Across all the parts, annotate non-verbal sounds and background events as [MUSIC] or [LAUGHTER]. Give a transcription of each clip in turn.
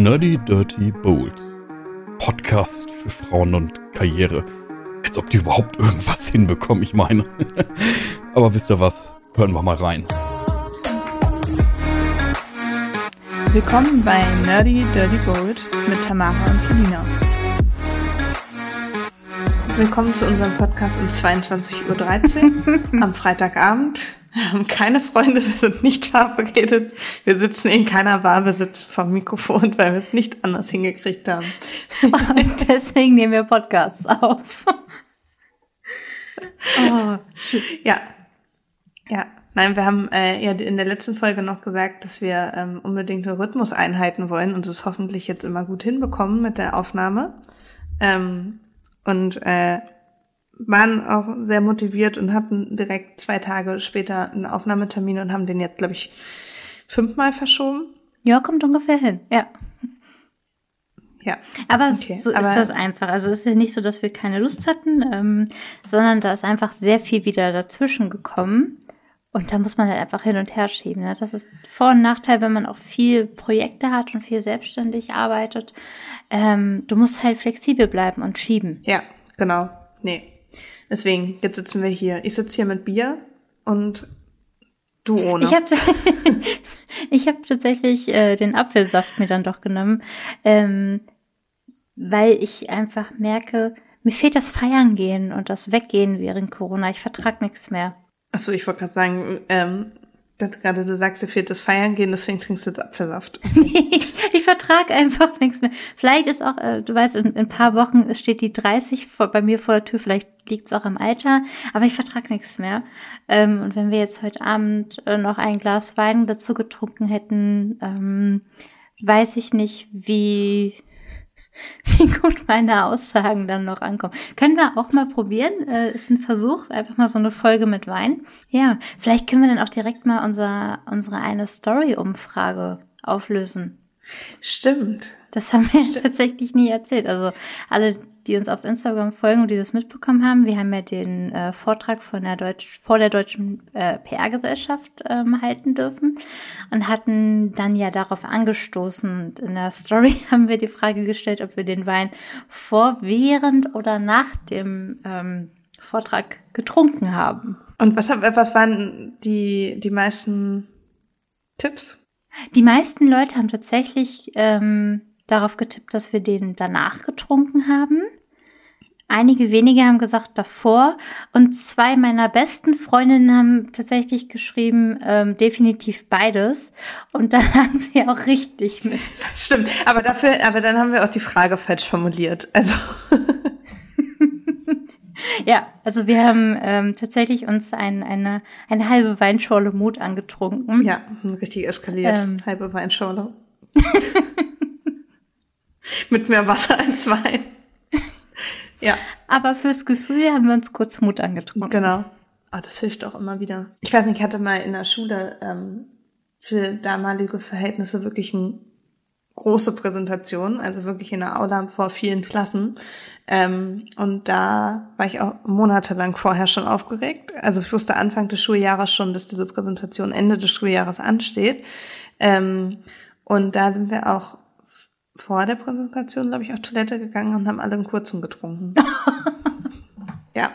Nerdy Dirty Bold. Podcast für Frauen und Karriere. Als ob die überhaupt irgendwas hinbekommen, ich meine. [LAUGHS] Aber wisst ihr was? Hören wir mal rein. Willkommen bei Nerdy Dirty Bold mit Tamara und Selina. Willkommen zu unserem Podcast um 22.13 Uhr [LAUGHS] am Freitagabend. Wir [LAUGHS] haben keine Freunde, wir sind nicht verabredet. Wir sitzen in keiner Bar, wir sitzen vom Mikrofon, weil wir es nicht anders hingekriegt haben. [LAUGHS] Und deswegen nehmen wir Podcasts auf. [LAUGHS] oh. Ja. Ja. Nein, wir haben äh, ja in der letzten Folge noch gesagt, dass wir ähm, unbedingt einen Rhythmus einhalten wollen und es hoffentlich jetzt immer gut hinbekommen mit der Aufnahme. Ähm, und äh, waren auch sehr motiviert und hatten direkt zwei Tage später einen Aufnahmetermin und haben den jetzt, glaube ich, fünfmal verschoben. Ja, kommt ungefähr hin, ja. Ja. Aber okay. so Aber ist das einfach. Also es ist ja nicht so, dass wir keine Lust hatten, ähm, sondern da ist einfach sehr viel wieder dazwischen gekommen. Und da muss man halt einfach hin und her schieben. Ne? Das ist Vor- und Nachteil, wenn man auch viel Projekte hat und viel selbstständig arbeitet. Ähm, du musst halt flexibel bleiben und schieben. Ja, genau. Nee, Deswegen, jetzt sitzen wir hier. Ich sitze hier mit Bier und du ohne. Ich habe [LAUGHS] ich hab tatsächlich äh, den Apfelsaft mir dann doch genommen, ähm, weil ich einfach merke, mir fehlt das Feiern gehen und das Weggehen während Corona. Ich vertrag nichts mehr. Achso, ich wollte gerade sagen, ähm, gerade du sagst, dir fehlt das Feiern gehen, deswegen trinkst du jetzt Apfelsaft. [LAUGHS] ich, ich vertrage einfach nichts mehr. Vielleicht ist auch, äh, du weißt, in, in, ein paar Wochen steht die 30 vor, bei mir vor der Tür, vielleicht liegt es auch im Alter, aber ich vertrage nichts mehr. Ähm, und wenn wir jetzt heute Abend äh, noch ein Glas Wein dazu getrunken hätten, ähm, weiß ich nicht, wie [LAUGHS] wie gut meine Aussagen dann noch ankommen. Können wir auch mal probieren. Äh, ist ein Versuch, einfach mal so eine Folge mit Wein. Ja, vielleicht können wir dann auch direkt mal unser, unsere eine Story-Umfrage auflösen. Stimmt. Das haben wir Stimmt. [LAUGHS] tatsächlich nie erzählt. Also alle, die uns auf Instagram folgen und die das mitbekommen haben, wir haben ja den äh, Vortrag von der Deutsch, vor der deutschen äh, PR-Gesellschaft ähm, halten dürfen und hatten dann ja darauf angestoßen. Und in der Story [LAUGHS] haben wir die Frage gestellt, ob wir den Wein vor, während oder nach dem ähm, Vortrag getrunken haben. Und was, was waren die, die meisten Tipps? Die meisten Leute haben tatsächlich ähm, darauf getippt, dass wir den danach getrunken haben. Einige wenige haben gesagt davor und zwei meiner besten Freundinnen haben tatsächlich geschrieben, ähm, definitiv beides. Und da [LAUGHS] lagen sie auch richtig mit. Stimmt, aber dafür, aber dann haben wir auch die Frage falsch formuliert. Also. [LAUGHS] ja, also wir haben ähm, tatsächlich uns ein, eine, eine halbe Weinschorle Mut angetrunken. Ja, richtig eskaliert. Ähm, halbe Weinschorle. [LAUGHS] Mit mehr Wasser als Wein. Ja. Aber fürs Gefühl haben wir uns kurz Mut angetrunken. Genau. Oh, das hilft auch immer wieder. Ich weiß nicht, ich hatte mal in der Schule ähm, für damalige Verhältnisse wirklich eine große Präsentation, also wirklich in der Aula vor vielen Klassen. Ähm, und da war ich auch monatelang vorher schon aufgeregt. Also ich wusste Anfang des Schuljahres schon, dass diese Präsentation Ende des Schuljahres ansteht. Ähm, und da sind wir auch vor der Präsentation, glaube ich, auf Toilette gegangen und haben alle einen kurzen getrunken. [LAUGHS] ja.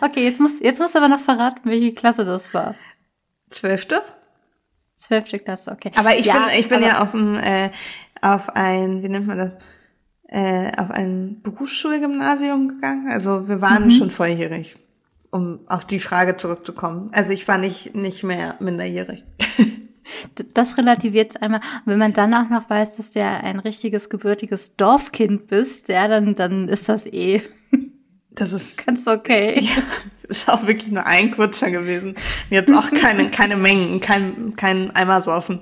okay, jetzt muss, jetzt musst du aber noch verraten, welche Klasse das war. Zwölfte? Zwölfte Klasse, okay. Aber ich ja, bin, ich bin ja auf ein, äh, auf ein, wie nennt man das? Äh, auf ein Berufsschulgymnasium gegangen. Also wir waren mhm. schon volljährig, um auf die Frage zurückzukommen. Also ich war nicht, nicht mehr minderjährig. [LAUGHS] Das relativiert es einmal. Und wenn man dann auch noch weiß, dass du ja ein richtiges gebürtiges Dorfkind bist, ja, dann, dann ist das eh. [LAUGHS] Das ist ganz okay. [LAUGHS] Ja, ist auch wirklich nur ein kurzer gewesen. Jetzt auch keine, [LAUGHS] keine Mengen, kein, kein Eimer saufen.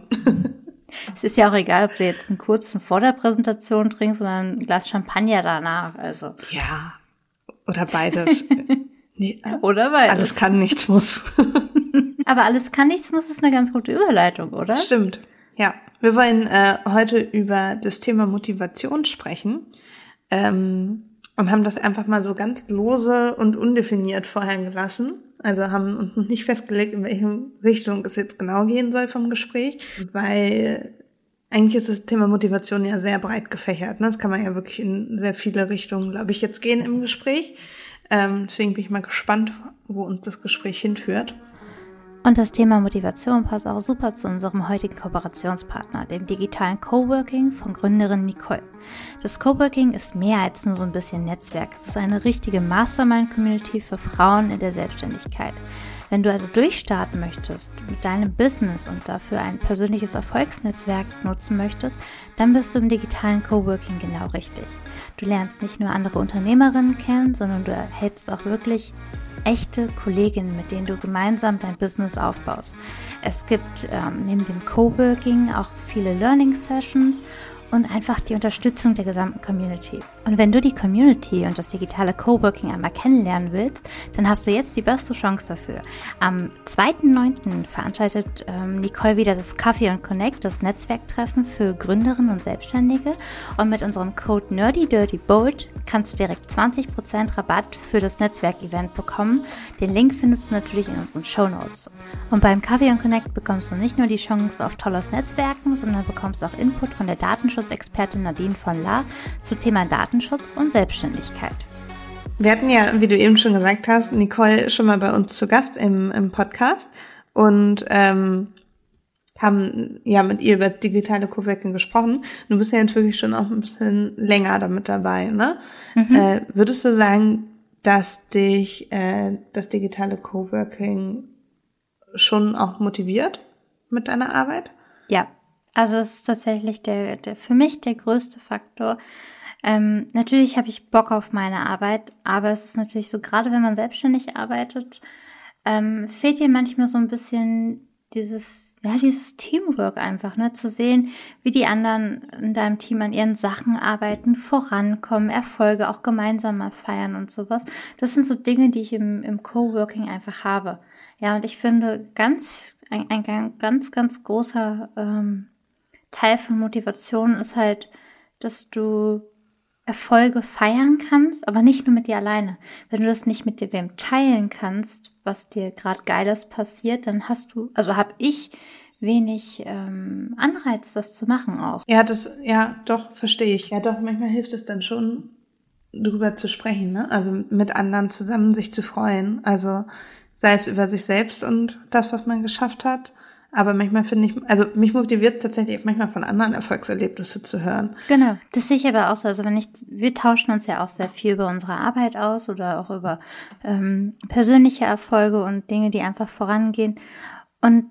Es ist ja auch egal, ob du jetzt einen kurzen vor der Präsentation trinkst oder ein Glas Champagner danach. Also. Ja. Oder beides. oder beides. Alles kann, nichts muss. Aber alles kann nichts muss ist eine ganz gute Überleitung, oder? Stimmt. Ja. Wir wollen äh, heute über das Thema Motivation sprechen. Ähm, und haben das einfach mal so ganz lose und undefiniert vorher gelassen. Also haben uns noch nicht festgelegt, in welche Richtung es jetzt genau gehen soll vom Gespräch, weil eigentlich ist das Thema Motivation ja sehr breit gefächert. Ne? Das kann man ja wirklich in sehr viele Richtungen, glaube ich, jetzt gehen im Gespräch. Ähm, deswegen bin ich mal gespannt, wo uns das Gespräch hinführt. Und das Thema Motivation passt auch super zu unserem heutigen Kooperationspartner, dem digitalen Coworking von Gründerin Nicole. Das Coworking ist mehr als nur so ein bisschen Netzwerk. Es ist eine richtige Mastermind-Community für Frauen in der Selbstständigkeit. Wenn du also durchstarten möchtest mit deinem Business und dafür ein persönliches Erfolgsnetzwerk nutzen möchtest, dann bist du im digitalen Coworking genau richtig. Du lernst nicht nur andere Unternehmerinnen kennen, sondern du erhältst auch wirklich echte Kolleginnen, mit denen du gemeinsam dein Business aufbaust. Es gibt ähm, neben dem Coworking auch viele Learning Sessions und einfach die Unterstützung der gesamten Community. Und wenn du die Community und das digitale Coworking einmal kennenlernen willst, dann hast du jetzt die beste Chance dafür. Am 2.9. veranstaltet ähm, Nicole wieder das Coffee und Connect, das Netzwerktreffen für Gründerinnen und Selbstständige. Und mit unserem Code NerdyDirtyBold kannst du direkt 20% Rabatt für das Netzwerkevent bekommen. Den Link findest du natürlich in unseren Show Notes. Und beim Coffee und Connect bekommst du nicht nur die Chance auf tolles Netzwerken, sondern bekommst auch Input von der Datenschutzexpertin Nadine von La zum Thema Datenschutz Datenschutz und Selbstständigkeit. Wir hatten ja, wie du eben schon gesagt hast, Nicole schon mal bei uns zu Gast im, im Podcast und ähm, haben ja mit ihr über digitale Coworking gesprochen. Du bist ja jetzt wirklich schon auch ein bisschen länger damit dabei, ne? Mhm. Äh, würdest du sagen, dass dich äh, das digitale Coworking schon auch motiviert mit deiner Arbeit? Ja, also es ist tatsächlich der, der für mich der größte Faktor, ähm, natürlich habe ich Bock auf meine Arbeit, aber es ist natürlich so, gerade wenn man selbstständig arbeitet, ähm, fehlt dir manchmal so ein bisschen dieses, ja, dieses Teamwork einfach, ne, zu sehen, wie die anderen in deinem Team an ihren Sachen arbeiten, vorankommen, Erfolge auch gemeinsam mal feiern und sowas. Das sind so Dinge, die ich im, im Coworking einfach habe. Ja, und ich finde ganz, ein, ein ganz, ganz großer ähm, Teil von Motivation ist halt, dass du Erfolge feiern kannst, aber nicht nur mit dir alleine. Wenn du das nicht mit dir wem teilen kannst, was dir gerade Geiles passiert, dann hast du, also habe ich wenig ähm, Anreiz, das zu machen auch. Ja, das, ja, doch, verstehe ich. Ja, doch, manchmal hilft es dann schon, darüber zu sprechen, ne? Also mit anderen zusammen sich zu freuen. Also sei es über sich selbst und das, was man geschafft hat, aber manchmal finde ich, also mich motiviert tatsächlich manchmal von anderen Erfolgserlebnissen zu hören. Genau, das sehe ich aber auch so. Also wenn ich, wir tauschen uns ja auch sehr viel über unsere Arbeit aus oder auch über ähm, persönliche Erfolge und Dinge, die einfach vorangehen. Und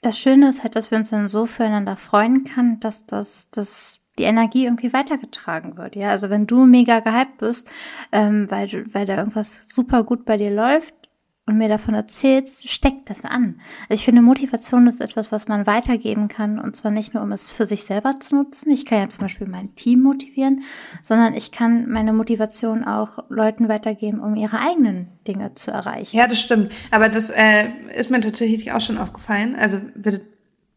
das Schöne ist halt, dass wir uns dann so füreinander freuen kann, dass das, das die Energie irgendwie weitergetragen wird. Ja, also wenn du mega gehypt bist, ähm, weil, weil da irgendwas super gut bei dir läuft, und mir davon erzählst, steckt das an. Also ich finde, Motivation ist etwas, was man weitergeben kann und zwar nicht nur, um es für sich selber zu nutzen. Ich kann ja zum Beispiel mein Team motivieren, sondern ich kann meine Motivation auch Leuten weitergeben, um ihre eigenen Dinge zu erreichen. Ja, das stimmt. Aber das äh, ist mir tatsächlich auch schon aufgefallen. Also wir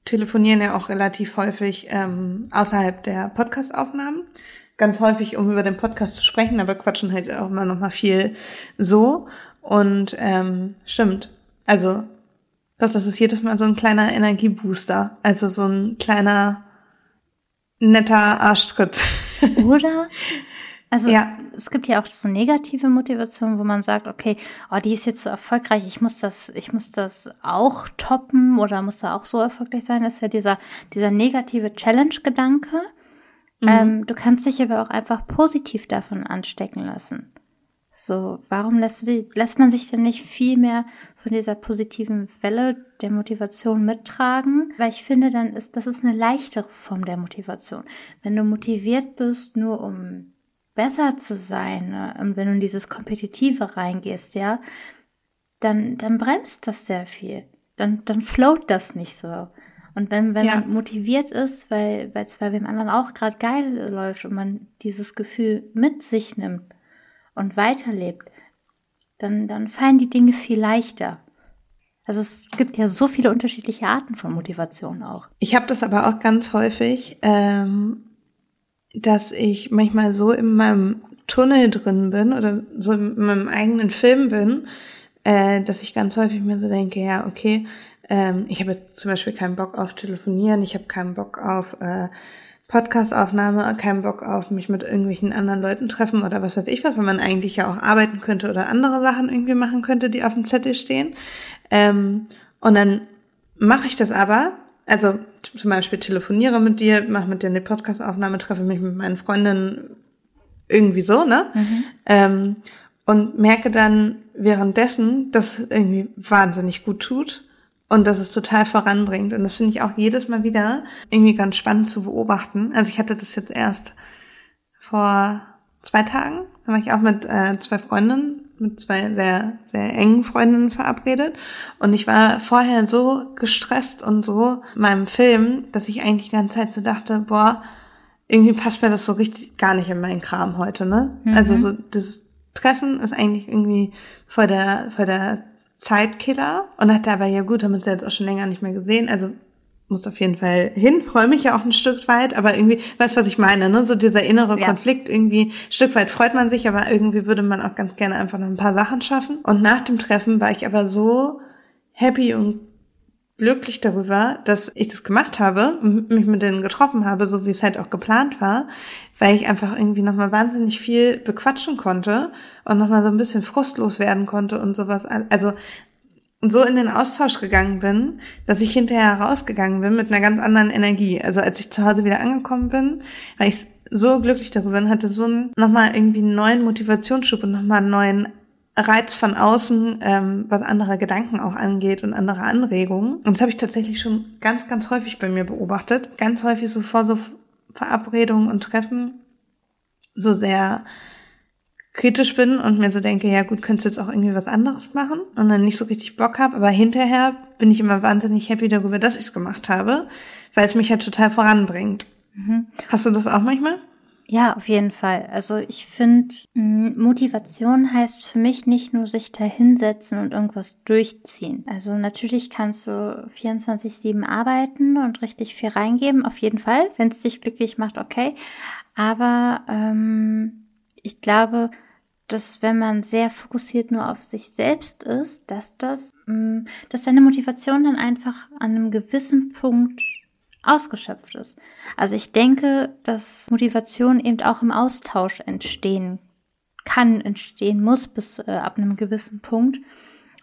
telefonieren ja auch relativ häufig ähm, außerhalb der Podcastaufnahmen ganz häufig, um über den Podcast zu sprechen, aber quatschen halt auch immer noch mal viel so. Und ähm, stimmt. Also, das ist jedes Mal so ein kleiner Energiebooster. Also so ein kleiner netter Arschtritt. [LAUGHS] Oder? Also ja. es gibt ja auch so negative Motivationen, wo man sagt, okay, oh, die ist jetzt so erfolgreich, ich muss das, ich muss das auch toppen oder muss da auch so erfolgreich sein. Das ist ja dieser, dieser negative Challenge-Gedanke. Mhm. Ähm, du kannst dich aber auch einfach positiv davon anstecken lassen. So, warum lässt, die, lässt man sich denn nicht viel mehr von dieser positiven Welle der Motivation mittragen? Weil ich finde, dann ist das ist eine leichtere Form der Motivation. Wenn du motiviert bist, nur um besser zu sein, ne? und wenn du in dieses Kompetitive reingehst, ja, dann, dann bremst das sehr viel. Dann, dann float das nicht so. Und wenn, wenn ja. man motiviert ist, weil, weil es bei dem anderen auch gerade geil läuft und man dieses Gefühl mit sich nimmt, und weiterlebt, dann, dann fallen die Dinge viel leichter. Also es gibt ja so viele unterschiedliche Arten von Motivation auch. Ich habe das aber auch ganz häufig, ähm, dass ich manchmal so in meinem Tunnel drin bin oder so in meinem eigenen Film bin, äh, dass ich ganz häufig mir so denke, ja, okay, ähm, ich habe jetzt zum Beispiel keinen Bock auf Telefonieren, ich habe keinen Bock auf äh, Podcastaufnahme, keinen Bock auf mich mit irgendwelchen anderen Leuten treffen oder was weiß ich was, weil man eigentlich ja auch arbeiten könnte oder andere Sachen irgendwie machen könnte, die auf dem Zettel stehen. Ähm, und dann mache ich das aber, also zum Beispiel telefoniere mit dir, mache mit dir eine Podcastaufnahme, treffe mich mit meinen Freundinnen irgendwie so, ne? Mhm. Ähm, und merke dann währenddessen, dass es irgendwie wahnsinnig gut tut und dass es total voranbringt. Und das finde ich auch jedes Mal wieder irgendwie ganz spannend zu beobachten. Also ich hatte das jetzt erst vor zwei Tagen. Da war ich auch mit äh, zwei Freundinnen, mit zwei sehr, sehr engen Freundinnen verabredet. Und ich war vorher so gestresst und so meinem Film, dass ich eigentlich die ganze Zeit so dachte, boah, irgendwie passt mir das so richtig gar nicht in meinen Kram heute, ne? Mhm. Also so das Treffen ist eigentlich irgendwie vor der, vor der Zeitkiller und dachte aber, ja gut, haben wir uns jetzt auch schon länger nicht mehr gesehen, also muss auf jeden Fall hin, freue mich ja auch ein Stück weit, aber irgendwie, weißt was ich meine, ne? So dieser innere ja. Konflikt, irgendwie, ein Stück weit freut man sich, aber irgendwie würde man auch ganz gerne einfach noch ein paar Sachen schaffen. Und nach dem Treffen war ich aber so happy und glücklich darüber, dass ich das gemacht habe, mich mit denen getroffen habe, so wie es halt auch geplant war, weil ich einfach irgendwie nochmal wahnsinnig viel bequatschen konnte und nochmal so ein bisschen frustlos werden konnte und sowas. Also so in den Austausch gegangen bin, dass ich hinterher rausgegangen bin mit einer ganz anderen Energie. Also als ich zu Hause wieder angekommen bin, weil ich so glücklich darüber bin, hatte so nochmal irgendwie einen neuen Motivationsschub und nochmal einen neuen Reiz von außen, ähm, was andere Gedanken auch angeht und andere Anregungen. Und das habe ich tatsächlich schon ganz, ganz häufig bei mir beobachtet. Ganz häufig so vor so Verabredungen und Treffen so sehr kritisch bin und mir so denke, ja gut, könntest du jetzt auch irgendwie was anderes machen und dann nicht so richtig Bock habe, aber hinterher bin ich immer wahnsinnig happy darüber, dass ich es gemacht habe, weil es mich halt total voranbringt. Mhm. Hast du das auch manchmal? Ja, auf jeden Fall. Also ich finde, Motivation heißt für mich nicht nur sich da hinsetzen und irgendwas durchziehen. Also natürlich kannst du 24-7 arbeiten und richtig viel reingeben, auf jeden Fall, wenn es dich glücklich macht, okay. Aber ähm, ich glaube, dass wenn man sehr fokussiert nur auf sich selbst ist, dass das, dass deine Motivation dann einfach an einem gewissen Punkt ausgeschöpft ist. Also ich denke, dass Motivation eben auch im Austausch entstehen kann, entstehen muss bis äh, ab einem gewissen Punkt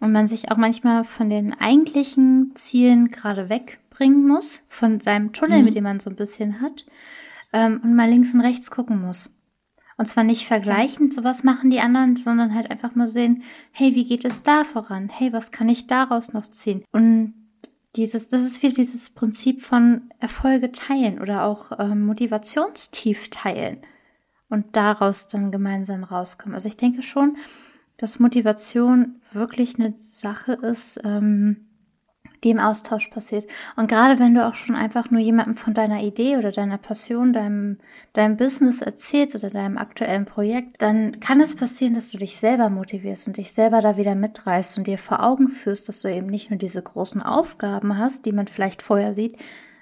und man sich auch manchmal von den eigentlichen Zielen gerade wegbringen muss, von seinem Tunnel, mhm. mit dem man so ein bisschen hat, ähm, und mal links und rechts gucken muss. Und zwar nicht vergleichend, so was machen die anderen, sondern halt einfach mal sehen, hey, wie geht es da voran? Hey, was kann ich daraus noch ziehen? Und dieses, das ist wie dieses Prinzip von Erfolge teilen oder auch ähm, Motivationstief teilen und daraus dann gemeinsam rauskommen. Also ich denke schon, dass Motivation wirklich eine Sache ist, ähm, die im Austausch passiert. Und gerade wenn du auch schon einfach nur jemandem von deiner Idee oder deiner Passion, deinem, deinem Business erzählst oder deinem aktuellen Projekt, dann kann es passieren, dass du dich selber motivierst und dich selber da wieder mitreißt und dir vor Augen führst, dass du eben nicht nur diese großen Aufgaben hast, die man vielleicht vorher sieht,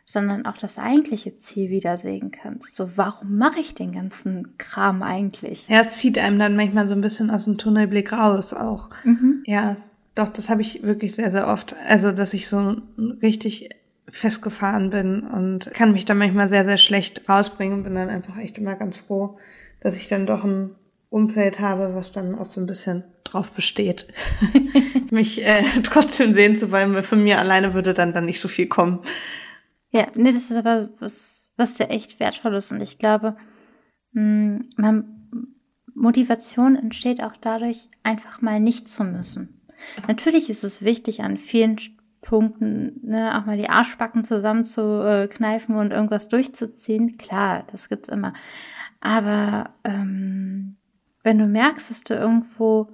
sondern auch das eigentliche Ziel wieder sehen kannst. So, warum mache ich den ganzen Kram eigentlich? Ja, es zieht einem dann manchmal so ein bisschen aus dem Tunnelblick raus auch. Mhm. Ja, doch, das habe ich wirklich sehr, sehr oft. Also, dass ich so richtig festgefahren bin und kann mich da manchmal sehr, sehr schlecht rausbringen. Bin dann einfach echt immer ganz froh, dass ich dann doch ein Umfeld habe, was dann auch so ein bisschen drauf besteht, [LAUGHS] mich äh, trotzdem sehen zu wollen, weil von mir alleine würde dann dann nicht so viel kommen. Ja, nee, das ist aber was, was ja echt wertvoll ist und ich glaube, mh, man, Motivation entsteht auch dadurch, einfach mal nicht zu müssen. Natürlich ist es wichtig, an vielen Punkten ne, auch mal die Arschbacken zusammenzukneifen und irgendwas durchzuziehen. Klar, das gibt's immer. Aber ähm, wenn du merkst, dass du irgendwo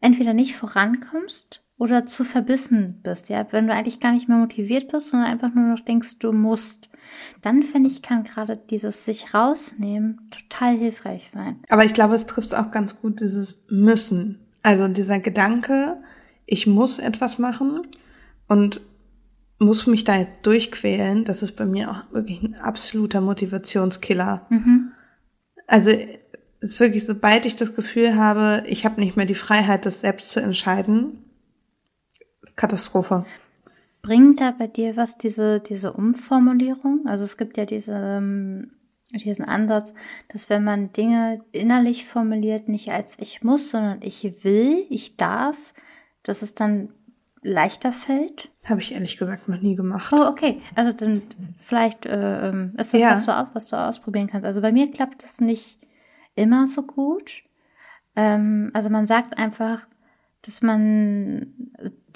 entweder nicht vorankommst oder zu verbissen bist, ja, wenn du eigentlich gar nicht mehr motiviert bist, sondern einfach nur noch denkst, du musst, dann finde ich, kann gerade dieses sich rausnehmen total hilfreich sein. Aber ich glaube, es trifft auch ganz gut dieses Müssen. Also dieser Gedanke, ich muss etwas machen und muss mich da durchquälen, das ist bei mir auch wirklich ein absoluter Motivationskiller. Mhm. Also es ist wirklich, sobald ich das Gefühl habe, ich habe nicht mehr die Freiheit, das selbst zu entscheiden, Katastrophe. Bringt da bei dir was, diese, diese Umformulierung? Also es gibt ja diese, ähm, diesen Ansatz, dass wenn man Dinge innerlich formuliert, nicht als ich muss, sondern ich will, ich darf, dass es dann leichter fällt? Habe ich ehrlich gesagt noch nie gemacht. Oh, okay. Also dann vielleicht äh, ähm, ist das Ja. was, du, aus- was du ausprobieren kannst. Also bei mir klappt das nicht immer so gut. Ähm, also man sagt einfach, dass man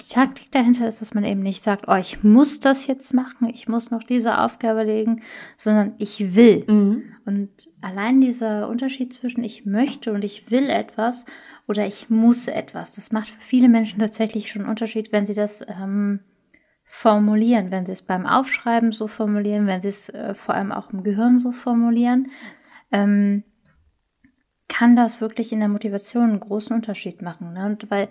die Taktik dahinter ist, dass man eben nicht sagt, oh, ich muss das jetzt machen, ich muss noch diese Aufgabe legen, sondern ich will. Mhm. Und allein dieser Unterschied zwischen ich möchte und ich will etwas oder ich muss etwas, das macht für viele Menschen tatsächlich schon einen Unterschied, wenn sie das ähm, formulieren, wenn sie es beim Aufschreiben so formulieren, wenn sie es äh, vor allem auch im Gehirn so formulieren, ähm, kann das wirklich in der Motivation einen großen Unterschied machen. Ne? Und weil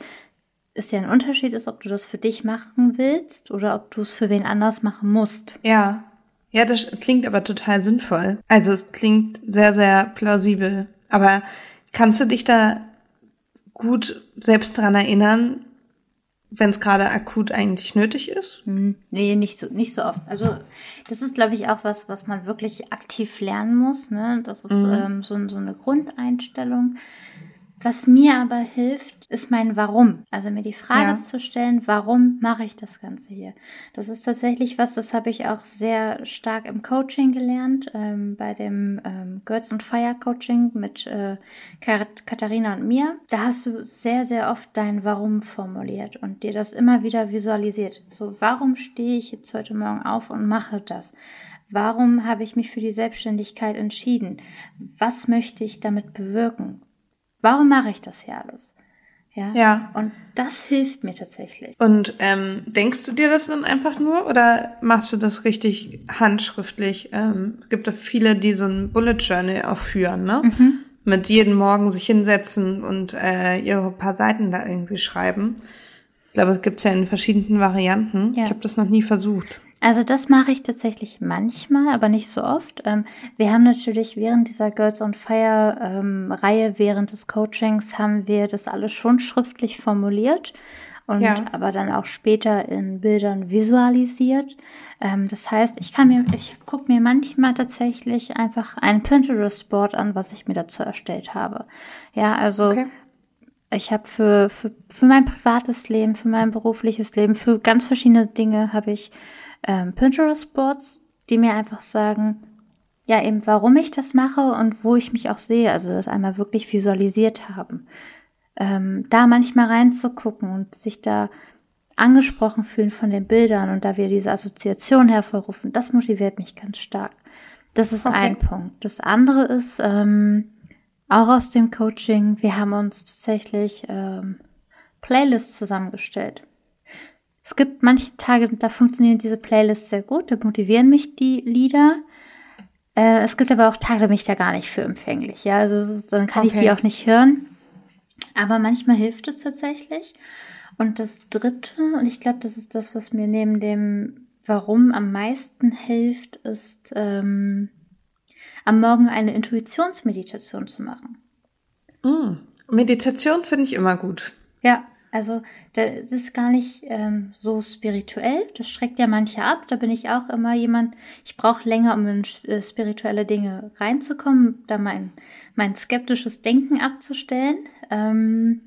es ja ein Unterschied ist, ob du das für dich machen willst oder ob du es für wen anders machen musst. Ja. Ja, das klingt aber total sinnvoll. Also es klingt sehr, sehr plausibel. Aber kannst du dich da gut selbst dran erinnern, wenn es gerade akut eigentlich nötig ist? Hm, Nee, nicht so, nicht so oft. Also das ist, glaube ich, auch was, was man wirklich aktiv lernen muss. Ne? Das ist ähm, so, so eine Grundeinstellung. Was mir aber hilft, ist mein Warum. Also mir die Frage Ja. zu stellen, warum mache ich das Ganze hier? Das ist tatsächlich was, das habe ich auch sehr stark im Coaching gelernt, ähm, bei dem ähm, Girls on Fire Coaching mit äh, Kat Katharina und mir. Da hast du sehr, sehr oft dein Warum formuliert und dir das immer wieder visualisiert. So, warum stehe ich jetzt heute Morgen auf und mache das? Warum habe ich mich für die Selbstständigkeit entschieden? Was möchte ich damit bewirken? Warum mache ich das hier alles? Ja. Ja. Und das hilft mir tatsächlich. Und ähm, denkst du dir das dann einfach nur oder machst du das richtig handschriftlich? Ähm, gibt es viele, die so ein Bullet Journal auch führen, ne? Mhm. Mit jeden Morgen sich hinsetzen und äh, ihre paar Seiten da irgendwie schreiben. Ich glaube, es gibt's ja in verschiedenen Varianten. Ja. Ich habe das noch nie versucht. Also das mache ich tatsächlich manchmal, aber nicht so oft. Ähm, wir haben natürlich während dieser Girls on Fire ähm, Reihe, während des Coachings, haben wir das alles schon schriftlich formuliert und Ja. aber dann auch später in Bildern visualisiert. Ähm, das heißt, ich kann mir, ich gucke mir manchmal tatsächlich einfach ein Pinterest-Board an, was ich mir dazu erstellt habe. Ja, also Okay. Ich habe für, für, für mein privates Leben, für mein berufliches Leben, für ganz verschiedene Dinge habe ich ähm, Pinterest-Boards, die mir einfach sagen, ja, eben warum ich das mache und wo ich mich auch sehe. Also das einmal wirklich visualisiert haben. Ähm, da manchmal reinzugucken und sich da angesprochen fühlen von den Bildern und da wir diese Assoziation hervorrufen, das motiviert mich ganz stark. Das ist Okay. ein Punkt. Das andere ist, ähm, auch aus dem Coaching, wir haben uns tatsächlich ähm, Playlists zusammengestellt. Es gibt manche Tage, da funktionieren diese Playlists sehr gut, da motivieren mich die Lieder. Äh, es gibt aber auch Tage, da bin ich da gar nicht für empfänglich. Ja, also ist, dann kann ich Okay. die auch nicht hören. Aber manchmal hilft es tatsächlich. Und das Dritte, und ich glaube, das ist das, was mir neben dem Warum am meisten hilft, ist ähm, am Morgen eine Intuitionsmeditation zu machen. Mm. Meditation finde ich immer gut. Ja, also das ist gar nicht ähm, so spirituell. Das schreckt ja manche ab. Da bin ich auch immer jemand, ich brauche länger, um in äh, spirituelle Dinge reinzukommen, da mein, mein skeptisches Denken abzustellen. Ähm,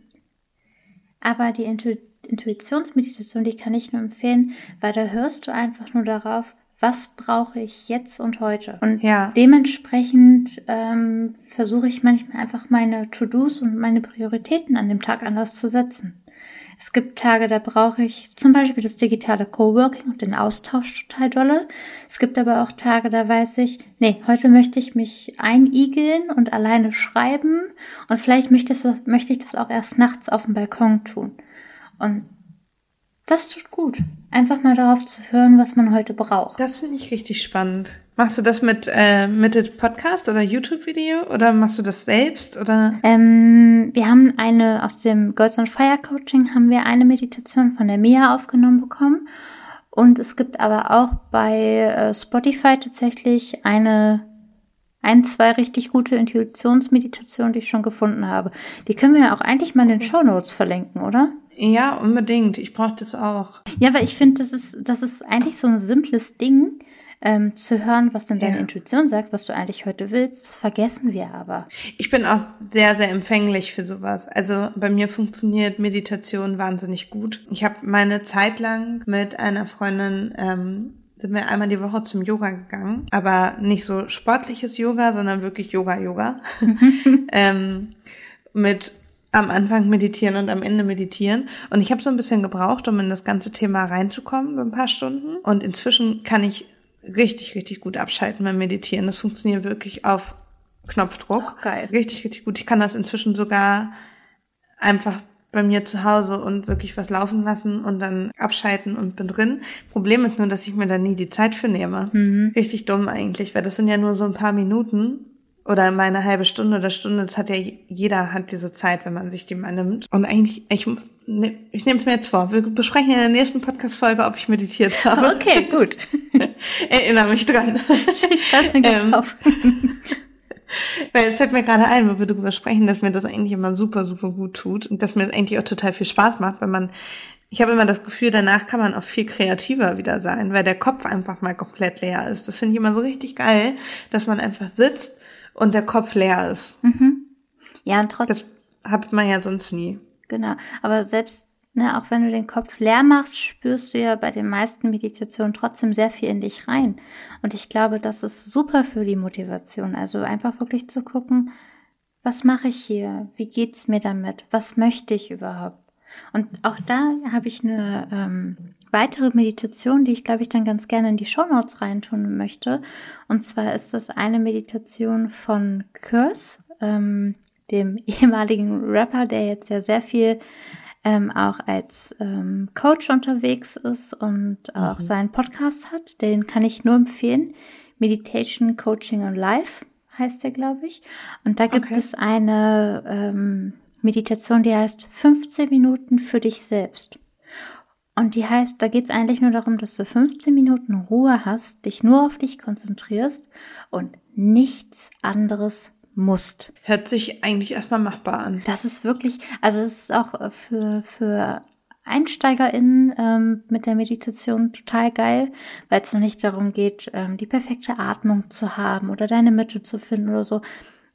aber die Intu Intuitionsmeditation, die kann ich nur empfehlen, weil da hörst du einfach nur darauf, was brauche ich jetzt und heute. Und Ja. dementsprechend ähm, versuche ich manchmal einfach meine To-Dos und meine Prioritäten an dem Tag anders zu setzen. Es gibt Tage, da brauche ich zum Beispiel das digitale Coworking und den Austausch total dolle. Es gibt aber auch Tage, da weiß ich, nee, heute möchte ich mich einigeln und alleine schreiben und vielleicht möchte, es, möchte ich das auch erst nachts auf dem Balkon tun. Und das tut gut. Einfach mal darauf zu hören, was man heute braucht. Das finde ich richtig spannend. Machst du das mit äh, mit Podcast oder YouTube-Video oder machst du das selbst oder? Ähm, wir haben eine aus dem Girls on Fire Coaching haben wir eine Meditation von der Mia aufgenommen bekommen. Und es gibt aber auch bei äh, Spotify tatsächlich eine, ein, zwei richtig gute Intuitionsmeditationen, die ich schon gefunden habe. Die können wir ja auch eigentlich mal in den Show Notes verlinken, oder? Ja, unbedingt. Ich brauche das auch. Ja, weil ich finde, das ist, das ist eigentlich so ein simples Ding, ähm, zu hören, was denn deine ja. Intuition sagt, was du eigentlich heute willst. Das vergessen wir aber. Ich bin auch sehr, sehr empfänglich für sowas. Also bei mir funktioniert Meditation wahnsinnig gut. Ich habe meine Zeit lang mit einer Freundin ähm, sind wir einmal die Woche zum Yoga gegangen, aber nicht so sportliches Yoga, sondern wirklich Yoga-Yoga. [LAUGHS] ähm, mit am Anfang meditieren und am Ende meditieren. Und ich habe so ein bisschen gebraucht, um in das ganze Thema reinzukommen, so ein paar Stunden. Und inzwischen kann ich richtig, richtig gut abschalten beim Meditieren. Das funktioniert wirklich auf Knopfdruck. Oh, geil. Richtig, richtig gut. Ich kann das inzwischen sogar einfach bei mir zu Hause und wirklich was laufen lassen und dann abschalten und bin drin. Problem ist nur, dass ich mir da nie die Zeit für nehme. Mhm. Richtig dumm eigentlich, weil das sind ja nur so ein paar Minuten oder meine halbe Stunde oder Stunde. Das hat ja jeder hat diese Zeit, wenn man sich die mal nimmt. Und eigentlich, ich, ne, ich nehme es mir jetzt vor. Wir besprechen in der nächsten Podcast-Folge, ob ich meditiert habe. Okay, gut. [LAUGHS] Erinnere mich dran. [LAUGHS] Ich schreibe mir gleich ähm, auf. Weil es fällt mir gerade ein, wo wir darüber sprechen, dass mir das eigentlich immer super, super gut tut und dass mir das eigentlich auch total viel Spaß macht, wenn man, ich habe immer das Gefühl, danach kann man auch viel kreativer wieder sein, weil der Kopf einfach mal komplett leer ist. Das finde ich immer so richtig geil, dass man einfach sitzt und der Kopf leer ist. Mhm. Ja, und trotzdem. Das hat man ja sonst nie. Genau. Aber selbst Ne, auch wenn du den Kopf leer machst, spürst du ja bei den meisten Meditationen trotzdem sehr viel in dich rein. Und ich glaube, das ist super für die Motivation. Also einfach wirklich zu gucken, was mache ich hier? Wie geht's mir damit? Was möchte ich überhaupt? Und auch da habe ich eine ähm, weitere Meditation, die ich glaube ich dann ganz gerne in die Shownotes reintun möchte. Und zwar ist das eine Meditation von Curse, ähm, dem [LAUGHS] ehemaligen Rapper, der jetzt ja sehr viel ähm, auch als ähm, Coach unterwegs ist und auch mhm. seinen Podcast hat. Den kann ich nur empfehlen. Meditation, Coaching und Life heißt der, glaube ich. Und da gibt okay. es eine ähm, Meditation, die heißt 15 Minuten für dich selbst. Und die heißt, da geht es eigentlich nur darum, dass du 15 Minuten Ruhe hast, dich nur auf dich konzentrierst und nichts anderes musst. Hört sich eigentlich erstmal machbar an. Das ist wirklich, also es ist auch äh, für, für EinsteigerInnen ähm, mit der Meditation total geil, weil es noch nicht darum geht, ähm, die perfekte Atmung zu haben oder deine Mitte zu finden oder so.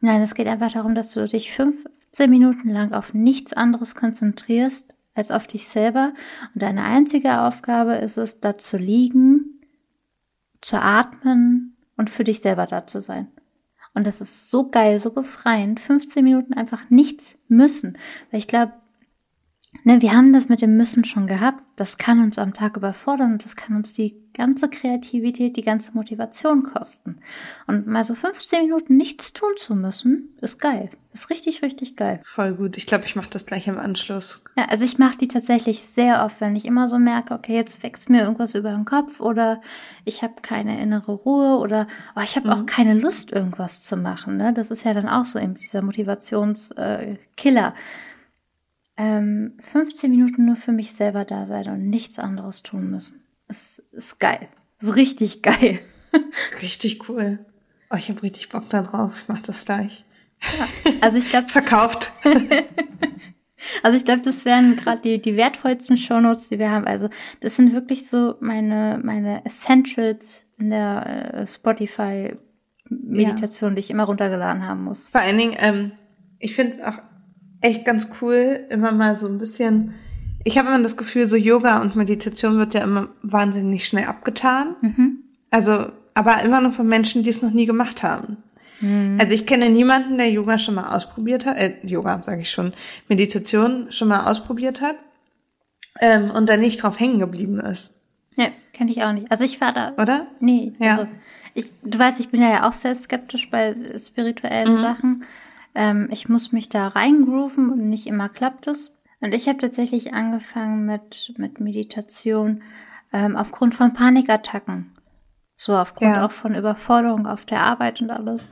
Nein, es geht einfach darum, dass du dich 15 Minuten lang auf nichts anderes konzentrierst als auf dich selber. Und deine einzige Aufgabe ist es, da zu liegen, zu atmen und für dich selber da zu sein. Und das ist so geil, so befreiend. 15 Minuten einfach nichts müssen. Weil ich glaube, ne, wir haben das mit dem Müssen schon gehabt. Das kann uns am Tag überfordern und das kann uns die ganze Kreativität, die ganze Motivation kosten. Und mal so 15 Minuten nichts tun zu müssen, ist geil. Ist richtig, richtig geil. Voll gut. Ich glaube, ich mache das gleich im Anschluss. Ja, also ich mache die tatsächlich sehr oft, wenn ich immer so merke, okay, jetzt wächst mir irgendwas über den Kopf oder ich habe keine innere Ruhe oder oh, ich habe mhm. auch keine Lust, irgendwas zu machen. Ne? Das ist ja dann auch so eben dieser Motivationskiller. Äh, ähm, 15 Minuten nur für mich selber da sein und nichts anderes tun müssen. Ist, ist geil. Ist richtig geil. [LAUGHS] richtig cool. Oh, ich habe richtig Bock da drauf. Ich mach das gleich. Ja, also ich glaube. [LAUGHS] Verkauft. [LAUGHS] also ich glaube, das wären gerade die, die wertvollsten Shownotes, die wir haben. Also das sind wirklich so meine, meine Essentials in der äh, Spotify Meditation, ja. die ich immer runtergeladen haben muss. Vor allen Dingen, ähm, ich finde es auch echt ganz cool, immer mal so ein bisschen. Ich habe immer das Gefühl, so Yoga und Meditation wird ja immer wahnsinnig schnell abgetan. Mhm. Also, aber immer nur von Menschen, die es noch nie gemacht haben. Mhm. Also ich kenne niemanden, der Yoga schon mal ausprobiert hat, äh, Yoga sage ich schon, Meditation schon mal ausprobiert hat ähm, und da nicht drauf hängen geblieben ist. Ja, kenne ich auch nicht. Also ich war da. Oder? Nee, ja. also ich, du weißt, ich bin ja auch sehr skeptisch bei spirituellen mhm. Sachen. Ähm, ich muss mich da reingrooven und nicht immer klappt es. Und ich habe tatsächlich angefangen mit, mit Meditation ähm, aufgrund von Panikattacken. So aufgrund ja. auch von Überforderung auf der Arbeit und alles.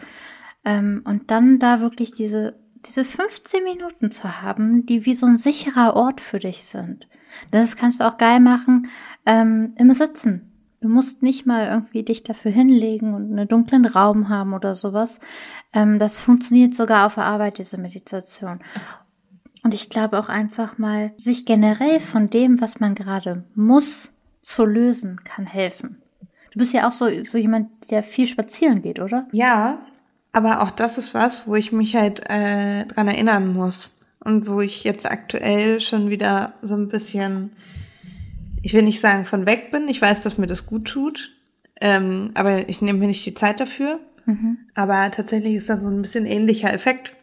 Ähm, und dann da wirklich diese, diese 15 Minuten zu haben, die wie so ein sicherer Ort für dich sind. Das kannst du auch geil machen ähm, im Sitzen. Du musst nicht mal irgendwie dich dafür hinlegen und einen dunklen Raum haben oder sowas. Ähm, das funktioniert sogar auf der Arbeit, diese Meditation. Und ich glaube auch einfach mal, sich generell von dem, was man gerade muss, zu lösen, kann helfen. Du bist ja auch so, so jemand, der viel spazieren geht, oder? Ja, aber auch das ist was, wo ich mich halt äh, dran erinnern muss. Und wo ich jetzt aktuell schon wieder so ein bisschen, ich will nicht sagen von weg bin. Ich weiß, dass mir das gut tut. Ähm, aber ich nehme mir nicht die Zeit dafür. Mhm. Aber tatsächlich ist das so ein bisschen ähnlicher Effekt.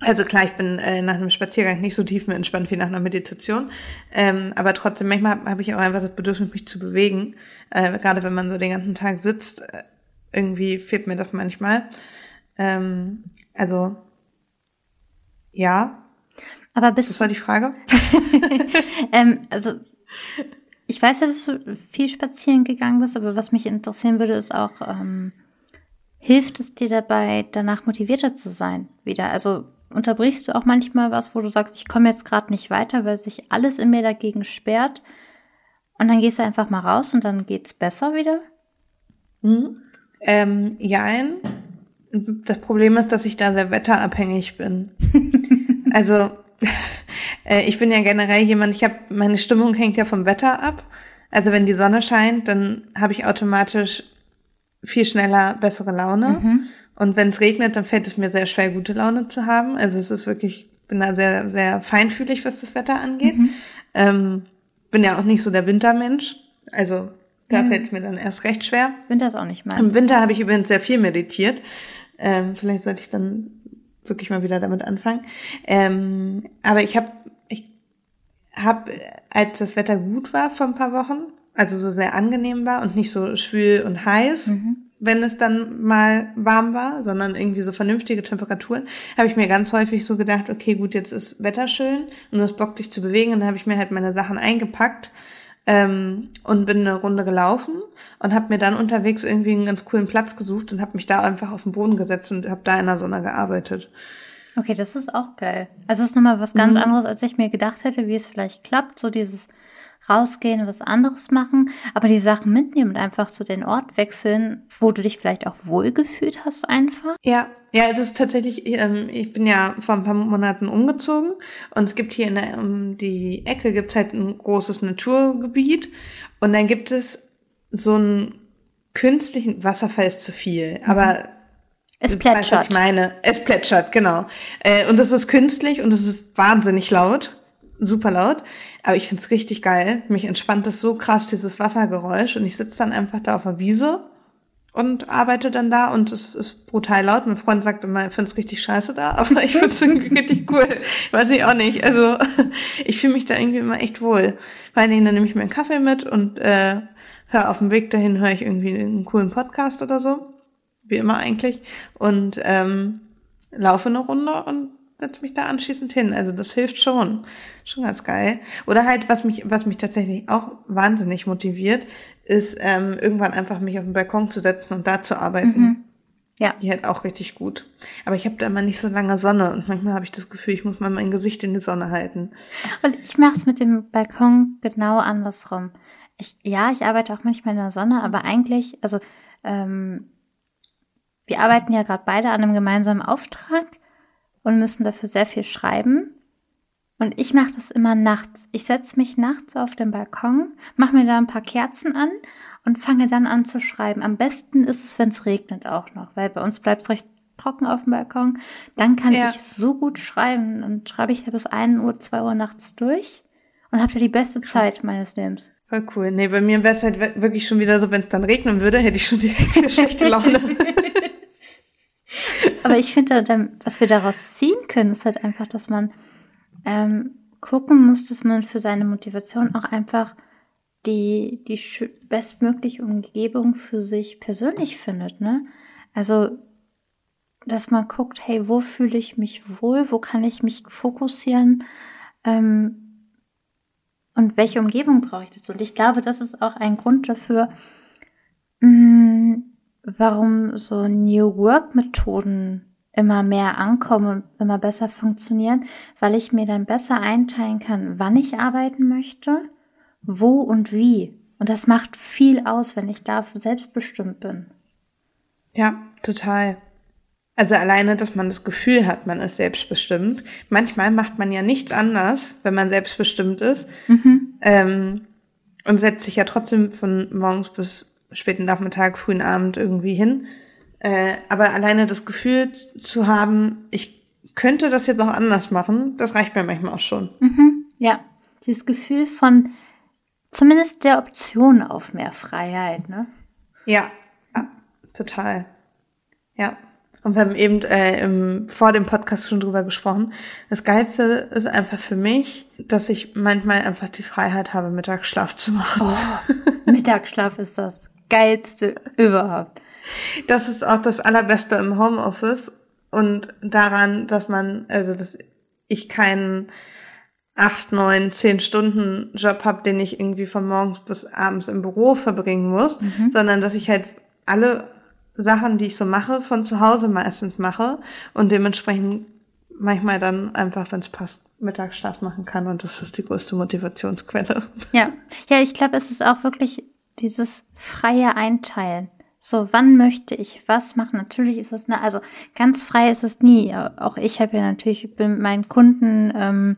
Also klar, ich bin äh, nach einem Spaziergang nicht so tief mehr entspannt wie nach einer Meditation. Ähm, aber trotzdem, manchmal habe hab ich auch einfach das Bedürfnis, mich zu bewegen. Äh, gerade wenn man so den ganzen Tag sitzt, äh, irgendwie fehlt mir das manchmal. Ähm, also ja. Aber bist Das war die Frage. [LAUGHS] ähm, also ich weiß ja, dass du viel spazieren gegangen bist, aber was mich interessieren würde, ist auch, ähm, hilft es dir dabei, danach motivierter zu sein wieder? Also unterbrichst du auch manchmal was, wo du sagst, ich komme jetzt gerade nicht weiter, weil sich alles in mir dagegen sperrt und dann gehst du einfach mal raus und dann geht's besser wieder? Mhm. Ähm, jein. Das Problem ist, dass ich da sehr wetterabhängig bin. [LAUGHS] also ich bin ja generell jemand, ich habe meine Stimmung hängt ja vom Wetter ab. Also wenn die Sonne scheint, dann habe ich automatisch viel schneller bessere Laune. Mhm. Und wenn es regnet, dann fällt es mir sehr schwer, gute Laune zu haben. Also es ist wirklich, bin da sehr, sehr feinfühlig, was das Wetter angeht. Mhm. Ähm, bin ja auch nicht so der Wintermensch. Also da mhm. fällt es mir dann erst recht schwer. Winter ist auch nicht meins. Im Winter habe ich übrigens sehr viel meditiert. Ähm, vielleicht sollte ich dann wirklich mal wieder damit anfangen. Ähm, aber ich habe, habe, als das Wetter gut war vor ein paar Wochen, also so sehr angenehm war und nicht so schwül und heiß, mhm. wenn es dann mal warm war, sondern irgendwie so vernünftige Temperaturen, habe ich mir ganz häufig so gedacht, okay, gut, jetzt ist Wetter schön und du hast Bock, dich zu bewegen. Und dann habe ich mir halt meine Sachen eingepackt ähm, und bin eine Runde gelaufen und habe mir dann unterwegs irgendwie einen ganz coolen Platz gesucht und habe mich da einfach auf den Boden gesetzt und habe da in der Sonne gearbeitet. Okay, das ist auch geil. Also es ist nochmal was ganz mhm. anderes, als ich mir gedacht hätte, wie es vielleicht klappt. So dieses rausgehen, was anderes machen, aber die Sachen mitnehmen und einfach zu so den Ort wechseln, wo du dich vielleicht auch wohlgefühlt hast einfach. Ja, ja, es ist tatsächlich, ähm, ich bin ja vor ein paar Monaten umgezogen und es gibt hier in der, um die Ecke gibt's halt ein großes Naturgebiet und dann gibt es so einen künstlichen Wasserfall ist zu viel, mhm. aber es plätschert. Weißt, was ich meine, es plätschert, genau. Äh, und es ist künstlich und es ist wahnsinnig laut super laut. Aber ich find's richtig geil. Mich entspannt das so krass, dieses Wassergeräusch. Und ich sitze dann einfach da auf der Wiese und arbeite dann da und es ist brutal laut. Mein Freund sagt immer, er find's richtig scheiße da, [LAUGHS] aber ich find's irgendwie richtig cool. Weiß ich auch nicht. Also [LAUGHS] ich fühle mich da irgendwie immer echt wohl. Vor allen Dingen, dann nehme ich mir einen Kaffee mit und äh, hör auf dem Weg dahin, höre ich irgendwie einen coolen Podcast oder so. Wie immer eigentlich. Und ähm, laufe eine Runde und setze mich da anschließend hin. Also das hilft schon. Schon ganz geil. Oder halt, was mich, was mich tatsächlich auch wahnsinnig motiviert, ist ähm, irgendwann einfach mich auf den Balkon zu setzen und da zu arbeiten. Mhm. Ja. Die halt auch richtig gut. Aber ich habe da immer nicht so lange Sonne und manchmal habe ich das Gefühl, ich muss mal mein Gesicht in die Sonne halten. Und ich mache es mit dem Balkon genau andersrum. Ich, ja, ich arbeite auch manchmal in der Sonne, aber eigentlich, also ähm, wir arbeiten ja gerade beide an einem gemeinsamen Auftrag und müssen dafür sehr viel schreiben. Und ich mache das immer nachts. Ich setze mich nachts auf den Balkon, mache mir da ein paar Kerzen an und fange dann an zu schreiben. Am besten ist es, wenn es regnet auch noch, weil bei uns bleibt es recht trocken auf dem Balkon. Dann kann ja. ich so gut schreiben. und schreibe ich da bis 1 Uhr, 2 Uhr nachts durch und habe da die beste Krass. Zeit meines Lebens. Voll cool. Nee, bei mir wäre es halt wirklich schon wieder so, wenn es dann regnen würde, hätte ich schon direkt eine [LAUGHS] schlechte Laune. [LAUGHS] Aber ich finde, was wir daraus ziehen können, ist halt einfach, dass man ähm, gucken muss, dass man für seine Motivation auch einfach die, die bestmögliche Umgebung für sich persönlich findet, ne? Also, dass man guckt, hey, wo fühle ich mich wohl, wo kann ich mich fokussieren ähm, und welche Umgebung brauche ich dazu? Und ich glaube, das ist auch ein Grund dafür, mh, mm, warum so New Work Methoden immer mehr ankommen und immer besser funktionieren, weil ich mir dann besser einteilen kann, wann ich arbeiten möchte, wo und wie. Und das macht viel aus, wenn ich da selbstbestimmt bin. Ja, total. Also alleine, dass man das Gefühl hat, man ist selbstbestimmt. Manchmal macht man ja nichts anders, wenn man selbstbestimmt ist. Mhm. Ähm, und setzt sich ja trotzdem von morgens bis späten Nachmittag, frühen Abend irgendwie hin. Äh, aber alleine das Gefühl zu haben, ich könnte das jetzt auch anders machen, das reicht mir manchmal auch schon. Mhm. Ja, dieses Gefühl von zumindest der Option auf mehr Freiheit, ne? Ja, ja total. Ja. Und wir haben eben äh, im, vor dem Podcast schon drüber gesprochen. Das Geilste ist einfach für mich, dass ich manchmal einfach die Freiheit habe, Mittagsschlaf zu machen. Oh, Mittagsschlaf ist das Geilste überhaupt. Das ist auch das Allerbeste im Homeoffice und daran, dass man, also dass ich keinen acht, neun, zehn Stunden Job habe, den ich irgendwie von morgens bis abends im Büro verbringen muss, mhm. sondern dass ich halt alle Sachen, die ich so mache, von zu Hause meistens mache und dementsprechend manchmal dann einfach, wenn es passt, Mittagsschlaf machen kann und das ist die größte Motivationsquelle. Ja, ja, ich glaube, es ist auch wirklich dieses freie Einteilen. So, wann möchte ich was machen? Natürlich ist es, ne, also ganz frei ist es nie. Auch ich habe ja natürlich, ich bin mit meinen Kunden, ähm,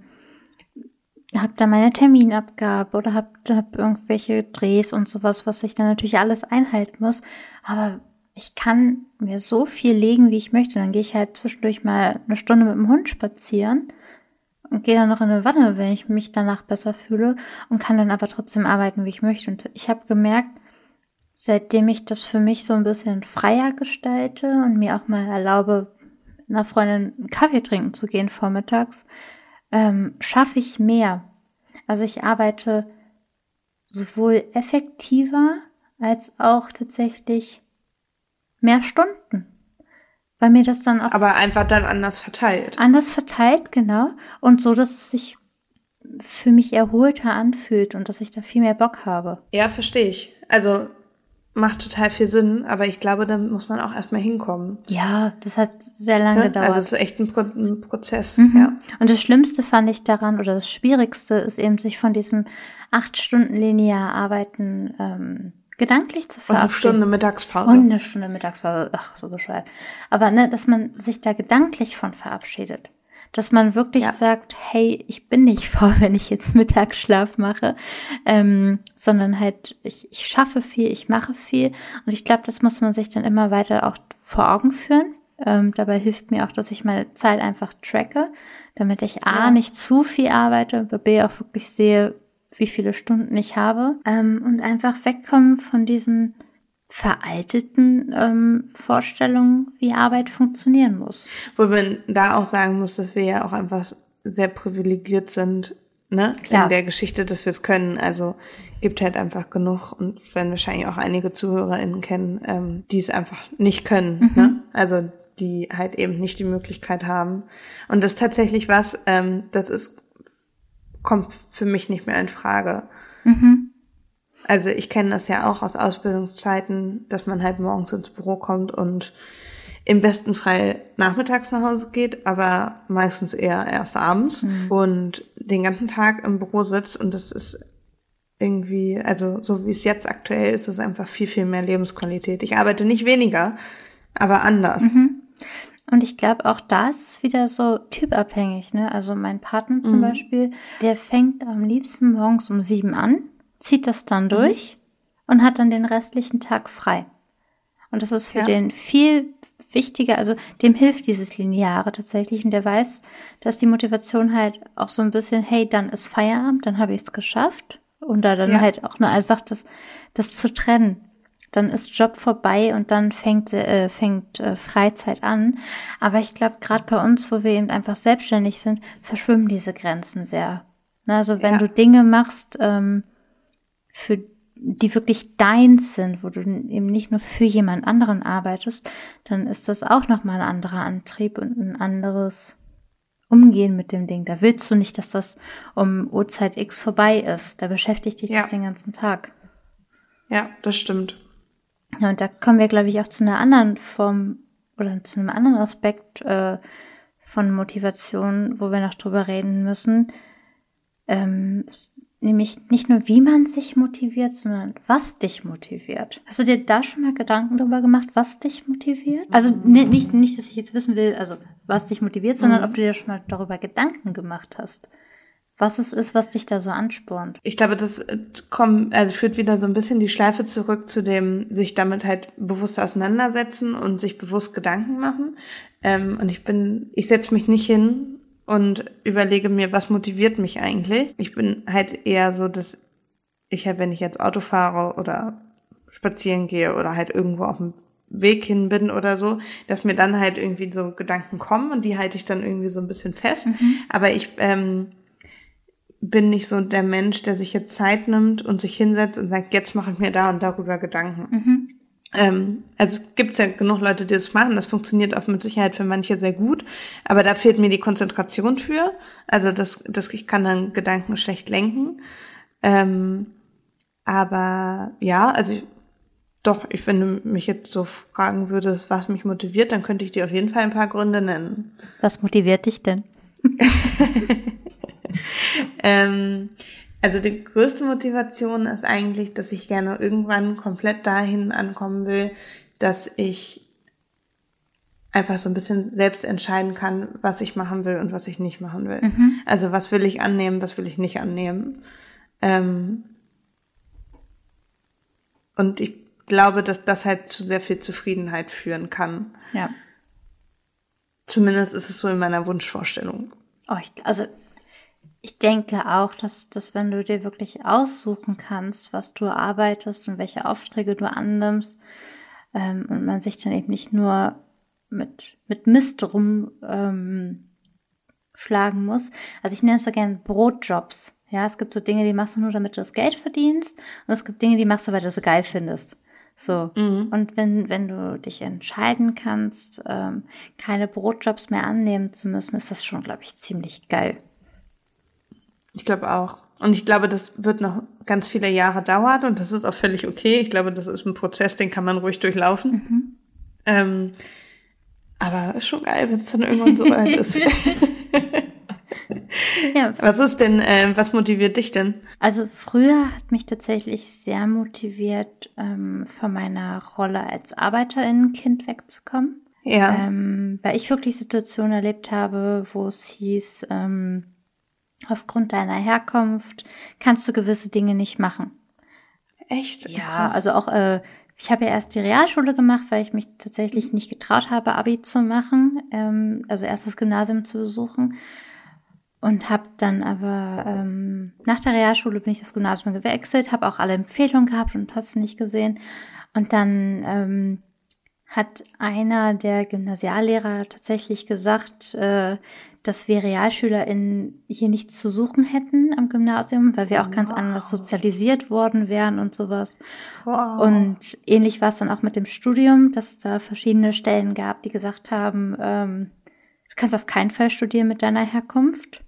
habe da meine Terminabgabe oder habe hab irgendwelche Drehs und sowas, was ich dann natürlich alles einhalten muss. Aber ich kann mir so viel legen, wie ich möchte. Dann gehe ich halt zwischendurch mal eine Stunde mit dem Hund spazieren und gehe dann noch in eine Wanne, wenn ich mich danach besser fühle und kann dann aber trotzdem arbeiten, wie ich möchte. Und ich habe gemerkt, seitdem ich das für mich so ein bisschen freier gestalte und mir auch mal erlaube, einer Freundin einen Kaffee trinken zu gehen vormittags, ähm, schaffe ich mehr. Also ich arbeite sowohl effektiver als auch tatsächlich mehr Stunden. Weil mir das dann auch. Aber einfach dann anders verteilt. Anders verteilt, genau. Und so, dass es sich für mich erholter anfühlt und dass ich da viel mehr Bock habe. Ja, verstehe ich. Also macht total viel Sinn, aber ich glaube, da muss man auch erstmal hinkommen. Ja, das hat sehr lange ja? gedauert. Also es ist echt ein, Pro ein Prozess, mhm. ja. Und das Schlimmste fand ich daran, oder das Schwierigste ist eben, sich von diesem acht Stunden linear arbeiten ähm, gedanklich zu verabschieden. Und eine Stunde Mittagspause. Und eine Stunde Mittagspause. Ach, so bescheuert. Aber ne, dass man sich da gedanklich von verabschiedet. Dass man wirklich ja. sagt, hey, ich bin nicht [LAUGHS] faul, wenn ich jetzt Mittagsschlaf mache, ähm, sondern halt, ich, ich schaffe viel, ich mache viel. Und ich glaube, das muss man sich dann immer weiter auch vor Augen führen. Ähm, dabei hilft mir auch, dass ich meine Zeit einfach tracke, damit ich A, ja. nicht zu viel arbeite, aber B, auch wirklich sehe, wie viele Stunden ich habe ähm, und einfach wegkommen von diesen veralteten ähm, Vorstellungen, wie Arbeit funktionieren muss. Wo man da auch sagen muss, dass wir ja auch einfach sehr privilegiert sind, ne, Klar. in der Geschichte, dass wir es können. Also gibt halt einfach genug und werden wahrscheinlich auch einige ZuhörerInnen kennen, ähm, die es einfach nicht können, mhm. ne? Also die halt eben nicht die Möglichkeit haben. Und das ist tatsächlich was, ähm, das ist kommt für mich nicht mehr in Frage. Mhm. Also ich kenne das ja auch aus Ausbildungszeiten, dass man halt morgens ins Büro kommt und im besten Fall nachmittags nach Hause geht, aber meistens eher erst abends mhm. und den ganzen Tag im Büro sitzt und das ist irgendwie, also so wie es jetzt aktuell ist, ist einfach viel, viel mehr Lebensqualität. Ich arbeite nicht weniger, aber anders. Mhm. Und ich glaube, auch da ist es wieder so typabhängig. Ne? Also mein Partner zum mhm. Beispiel, der fängt am liebsten morgens um sieben an, zieht das dann mhm. durch und hat dann den restlichen Tag frei. Und das ist für ja. den viel wichtiger, also dem hilft dieses Lineare tatsächlich und der weiß, dass die Motivation halt auch so ein bisschen, hey, dann ist Feierabend, dann habe ich es geschafft und da dann ja. halt auch nur einfach das, das zu trennen dann ist Job vorbei und dann fängt, äh, fängt äh, Freizeit an. Aber ich glaube, gerade bei uns, wo wir eben einfach selbstständig sind, verschwimmen diese Grenzen sehr. Ne, also wenn ja. du Dinge machst, ähm, für die wirklich deins sind, wo du eben nicht nur für jemand anderen arbeitest, dann ist das auch nochmal ein anderer Antrieb und ein anderes Umgehen mit dem Ding. Da willst du nicht, dass das um Uhrzeit X vorbei ist. Da beschäftigt dich ja. das den ganzen Tag. Ja, das stimmt. Ja, und da kommen wir, glaube ich, auch zu einer anderen Form oder zu einem anderen Aspekt äh, von Motivation, wo wir noch drüber reden müssen. Ähm, Nämlich nicht nur, wie man sich motiviert, sondern was dich motiviert. Hast du dir da schon mal Gedanken darüber gemacht, was dich motiviert? Also nicht, nicht, dass ich jetzt wissen will, also was dich motiviert, sondern mhm. ob du dir schon mal darüber Gedanken gemacht hast. Was es ist, was dich da so anspornt. Ich glaube, das äh, kommt, also führt wieder so ein bisschen die Schleife zurück zu dem, sich damit halt bewusst auseinandersetzen und sich bewusst Gedanken machen. Ähm, und ich bin, ich setze mich nicht hin und überlege mir, was motiviert mich eigentlich. Ich bin halt eher so, dass ich halt, wenn ich jetzt Auto fahre oder spazieren gehe oder halt irgendwo auf dem Weg hin bin oder so, dass mir dann halt irgendwie so Gedanken kommen und die halte ich dann irgendwie so ein bisschen fest. Mhm. Aber ich ähm, bin nicht so der Mensch, der sich jetzt Zeit nimmt und sich hinsetzt und sagt, jetzt mache ich mir da und darüber Gedanken. Mhm. Ähm, also gibt es ja genug Leute, die das machen. Das funktioniert auch mit Sicherheit für manche sehr gut. Aber da fehlt mir die Konzentration für. Also das, das ich kann dann Gedanken schlecht lenken. Ähm, aber ja, also ich, doch, ich, wenn du mich jetzt so fragen würdest, was mich motiviert, dann könnte ich dir auf jeden Fall ein paar Gründe nennen. Was motiviert dich denn? [LAUGHS] [LAUGHS] ähm, also die größte Motivation ist eigentlich, dass ich gerne irgendwann komplett dahin ankommen will, dass ich einfach so ein bisschen selbst entscheiden kann, was ich machen will und was ich nicht machen will. Mhm. Also was will ich annehmen, was will ich nicht annehmen. Ähm und ich glaube, dass das halt zu sehr viel Zufriedenheit führen kann. Ja. Zumindest ist es so in meiner Wunschvorstellung. Oh, ich, also ich denke auch, dass, dass wenn du dir wirklich aussuchen kannst, was du arbeitest und welche Aufträge du annimmst, ähm, und man sich dann eben nicht nur mit, mit Mist rum ähm, schlagen muss. Also ich nenne es so gerne Brotjobs. Ja, es gibt so Dinge, die machst du nur, damit du das Geld verdienst. Und es gibt Dinge, die machst du, weil du es so geil findest. So. Mhm. Und wenn, wenn du dich entscheiden kannst, ähm, keine Brotjobs mehr annehmen zu müssen, ist das schon, glaube ich, ziemlich geil. Ich glaube auch. Und ich glaube, das wird noch ganz viele Jahre dauern und das ist auch völlig okay. Ich glaube, das ist ein Prozess, den kann man ruhig durchlaufen. Mhm. Ähm, aber ist schon geil, wenn es dann irgendwann so weit ist. [LAUGHS] [LAUGHS] ja. Was ist denn, äh, was motiviert dich denn? Also früher hat mich tatsächlich sehr motiviert, ähm, von meiner Rolle als Arbeiterinnenkind wegzukommen. Ja. Ähm, weil ich wirklich Situationen erlebt habe, wo es hieß, ähm, aufgrund deiner Herkunft kannst du gewisse Dinge nicht machen. Echt? Ja, Krass. also auch, äh, ich habe ja erst die Realschule gemacht, weil ich mich tatsächlich nicht getraut habe, Abi zu machen, ähm, also erst das Gymnasium zu besuchen. Und habe dann aber ähm, nach der Realschule bin ich das Gymnasium gewechselt, habe auch alle Empfehlungen gehabt und hast du nicht gesehen. Und dann ähm, hat einer der Gymnasiallehrer tatsächlich gesagt, äh, dass wir RealschülerInnen hier nichts zu suchen hätten am Gymnasium, weil wir auch ganz wow. anders sozialisiert worden wären und sowas. Wow. Und ähnlich war es dann auch mit dem Studium, dass da verschiedene Stellen gab, die gesagt haben, ähm, du kannst auf keinen Fall studieren mit deiner Herkunft.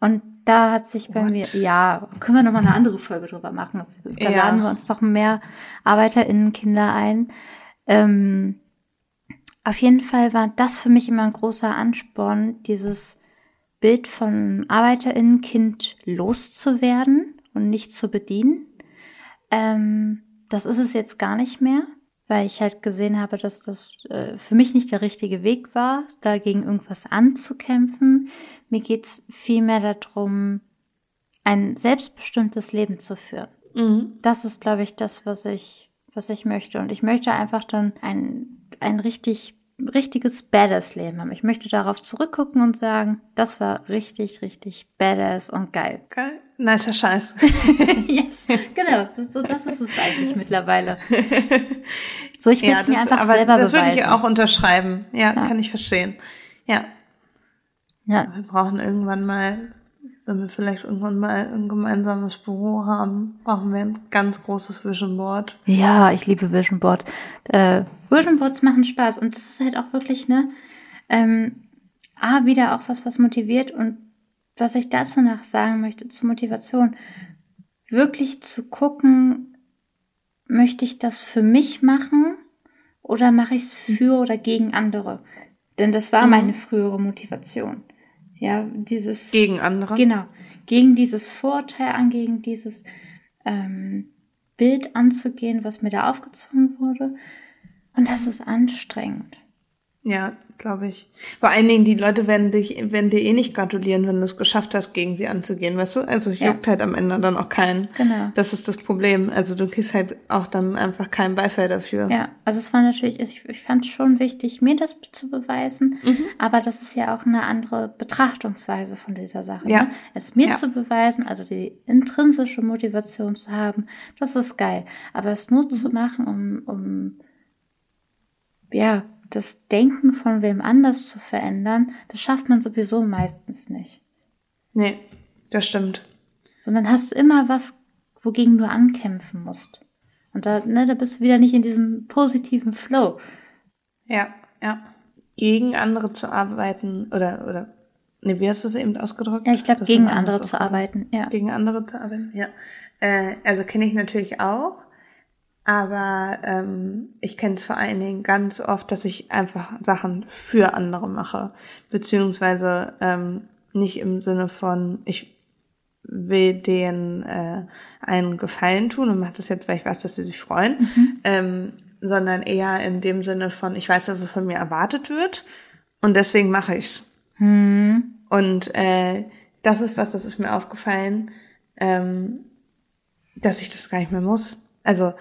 Und da hat sich bei What? mir, ja, können wir nochmal eine andere Folge drüber machen. Da ja. laden wir uns doch mehr ArbeiterInnen, Kinder ein. Ähm, auf jeden Fall war das für mich immer ein großer Ansporn, dieses Bild von Arbeiterinnenkind loszuwerden und nicht zu bedienen. Ähm, das ist es jetzt gar nicht mehr, weil ich halt gesehen habe, dass das äh, für mich nicht der richtige Weg war, dagegen irgendwas anzukämpfen. Mir geht es vielmehr darum, ein selbstbestimmtes Leben zu führen. Mhm. Das ist, glaube ich, das, was ich, was ich möchte. Und ich möchte einfach dann ein, ein richtig richtiges Badass-Leben haben. Ich möchte darauf zurückgucken und sagen, das war richtig, richtig badass und geil. Geil. Nicer Scheiß. [LAUGHS] [LAUGHS] yes, genau. So, das ist es eigentlich mittlerweile. [LAUGHS] So, ich will es ja, mir einfach aber selber das beweisen. Das würde ich auch unterschreiben. Ja, ja, kann ich verstehen. Ja. Ja. Wir brauchen irgendwann mal wenn wir vielleicht irgendwann mal ein gemeinsames Büro haben, brauchen wir ein ganz großes Vision Board. Ja, ich liebe Vision Boards. Äh, Vision Boards machen Spaß und das ist halt auch wirklich, ne, ähm, A, wieder auch was, was motiviert und was ich dazu noch sagen möchte zur Motivation, wirklich zu gucken, möchte ich das für mich machen oder mache ich es für oder gegen andere? Denn das war mhm. meine frühere Motivation ja, dieses. Gegen andere. Genau. Gegen dieses Vorurteil an, gegen dieses ähm, Bild anzugehen, was mir da aufgezwungen wurde. Und das ist anstrengend. Ja, glaube ich. Vor allen Dingen, die Leute werden dich, werden dir eh nicht gratulieren, wenn du es geschafft hast, gegen sie anzugehen, weißt du? Also Ja. juckt halt am Ende dann auch keinen. Genau. Das ist das Problem. Also du kriegst halt auch dann einfach keinen Beifall dafür. Ja, also es war natürlich, ich, ich fand es schon wichtig, mir das zu beweisen, aber das ist ja auch eine andere Betrachtungsweise von dieser Sache. Ja. Ne? Es mir Ja. zu beweisen, also die intrinsische Motivation zu haben, das ist geil. Aber es nur zu machen, um, um ja, das Denken von wem anders zu verändern, das schafft man sowieso meistens nicht. Nee, das stimmt. Sondern hast du immer was, wogegen du ankämpfen musst. Und da, ne, da bist du wieder nicht in diesem positiven Flow. Ja, ja. Gegen andere zu arbeiten oder, oder, nee, wie hast du es eben ausgedrückt? Ja, ich glaube, gegen andere zu arbeiten, ja. Gegen andere zu arbeiten, ja. Äh, also kenne ich natürlich auch, aber ähm, ich kenne es vor allen Dingen ganz oft, dass ich einfach Sachen für andere mache, beziehungsweise ähm, nicht im Sinne von, ich will denen äh, einen Gefallen tun und mache das jetzt, weil ich weiß, dass sie sich freuen, ähm, sondern eher in dem Sinne von, ich weiß, dass es von mir erwartet wird und deswegen mache ich's. Und äh, das ist was, das ist mir aufgefallen, ähm, dass ich das gar nicht mehr muss. Also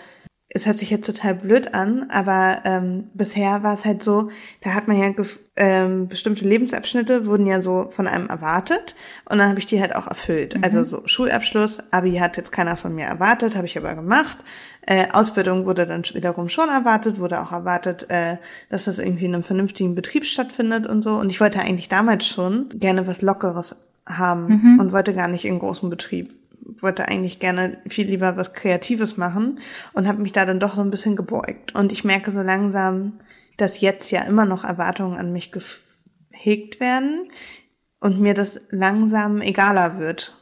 es hört sich jetzt total blöd an, aber ähm, bisher war es halt so, da hat man ja gef- ähm, bestimmte Lebensabschnitte wurden ja so von einem erwartet und dann habe ich die halt auch erfüllt. Also so Schulabschluss, Abi hat jetzt keiner von mir erwartet, habe ich aber gemacht. Äh, Ausbildung wurde dann wiederum schon erwartet, wurde auch erwartet, äh, dass das irgendwie in einem vernünftigen Betrieb stattfindet und so. Und ich wollte eigentlich damals schon gerne was Lockeres haben und wollte gar nicht in großen Betrieb wollte eigentlich gerne viel lieber was Kreatives machen und habe mich da dann doch so ein bisschen gebeugt. Und ich merke so langsam, dass jetzt ja immer noch Erwartungen an mich gehegt werden und mir das langsam egaler wird.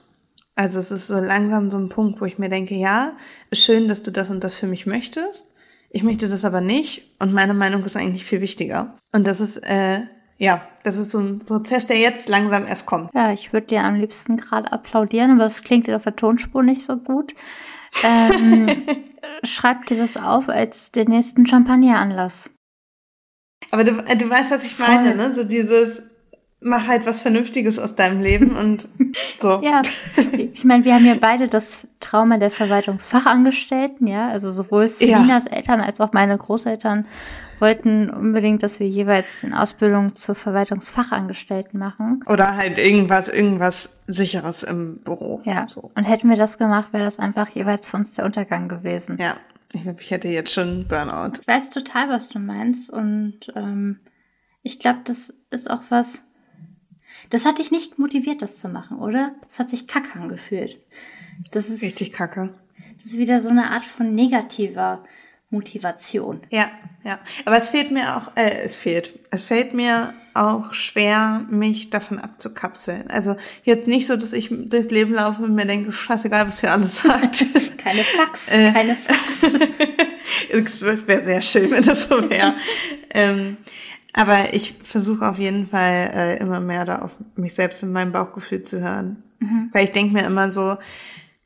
Also es ist so langsam so ein Punkt, wo ich mir denke, ja, ist schön, dass du das und das für mich möchtest. Ich möchte das aber nicht und meine Meinung ist eigentlich viel wichtiger. Und das ist, äh, ja, das ist so ein Prozess, der jetzt langsam erst kommt. Ja, ich würde dir am liebsten gerade applaudieren, aber das klingt auf der Tonspur nicht so gut. Ähm, [LAUGHS] schreib dir das auf als den nächsten Champagneranlass. Aber du, äh, du weißt, was ich Voll. meine, ne? So dieses, mach halt was Vernünftiges aus deinem Leben und [LAUGHS] so. Ja, ich meine, wir haben ja beide das Trauma der Verwaltungsfachangestellten, ja. Also sowohl Ja. Selinas Eltern als auch meine Großeltern wollten unbedingt, dass wir jeweils in Ausbildung zur Verwaltungsfachangestellten machen. Oder halt irgendwas, irgendwas sicheres im Büro. Ja. So. Und hätten wir das gemacht, wäre das einfach jeweils für uns der Untergang gewesen. Ja. Ich glaube, ich hätte jetzt schon Burnout. Ich weiß total, was du meinst. Und ähm, ich glaube, das ist auch was. Das hat dich nicht motiviert, das zu machen, oder? Das hat sich kacke angefühlt. Das ist, Richtig kacke. das ist wieder so eine Art von negativer Motivation. Ja, ja. Aber es fehlt mir auch, äh, es fehlt. Es fällt mir auch schwer, mich davon abzukapseln. Also jetzt nicht so, dass ich durchs Leben laufe und mir denke, scheißegal, was ihr alles sagt. [LAUGHS] Keine Fax, Äh. keine Fax. [LAUGHS] es wäre sehr schön, wenn das so wäre. [LAUGHS] ähm, aber ich versuche auf jeden Fall äh, immer mehr da auf mich selbst und mein Bauchgefühl zu hören. Weil ich denke mir immer so,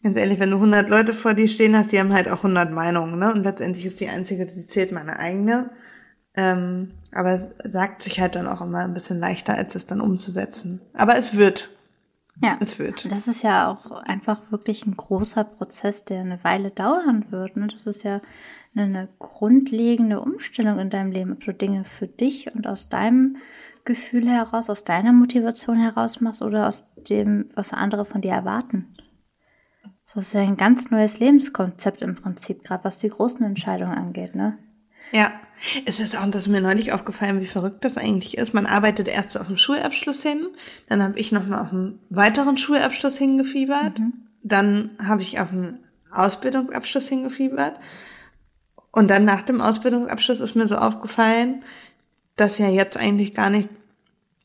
ganz ehrlich, wenn du 100 Leute vor dir stehen hast, die haben halt auch 100 Meinungen, ne? Und letztendlich ist die einzige, die zählt, meine eigene. Ähm, aber es sagt sich halt dann auch immer ein bisschen leichter, als es dann umzusetzen. Aber es wird. Ja. Es wird. Das ist ja auch einfach wirklich ein großer Prozess, der eine Weile dauern wird. Ne? Das ist ja eine, grundlegende Umstellung in deinem Leben, ob du Dinge für dich und aus deinem Gefühl heraus, aus deiner Motivation heraus machst oder aus dem, was andere von dir erwarten. Das ist ja ein ganz neues Lebenskonzept im Prinzip, gerade was die großen Entscheidungen angeht, ne? Ja, es ist auch, das ist mir neulich aufgefallen, wie verrückt das eigentlich ist. Man arbeitet erst so auf dem Schulabschluss hin, dann habe ich nochmal auf einen weiteren Schulabschluss hingefiebert, dann habe ich auf einen Ausbildungsabschluss hingefiebert und dann nach dem Ausbildungsabschluss ist mir so aufgefallen, dass ja jetzt eigentlich gar nicht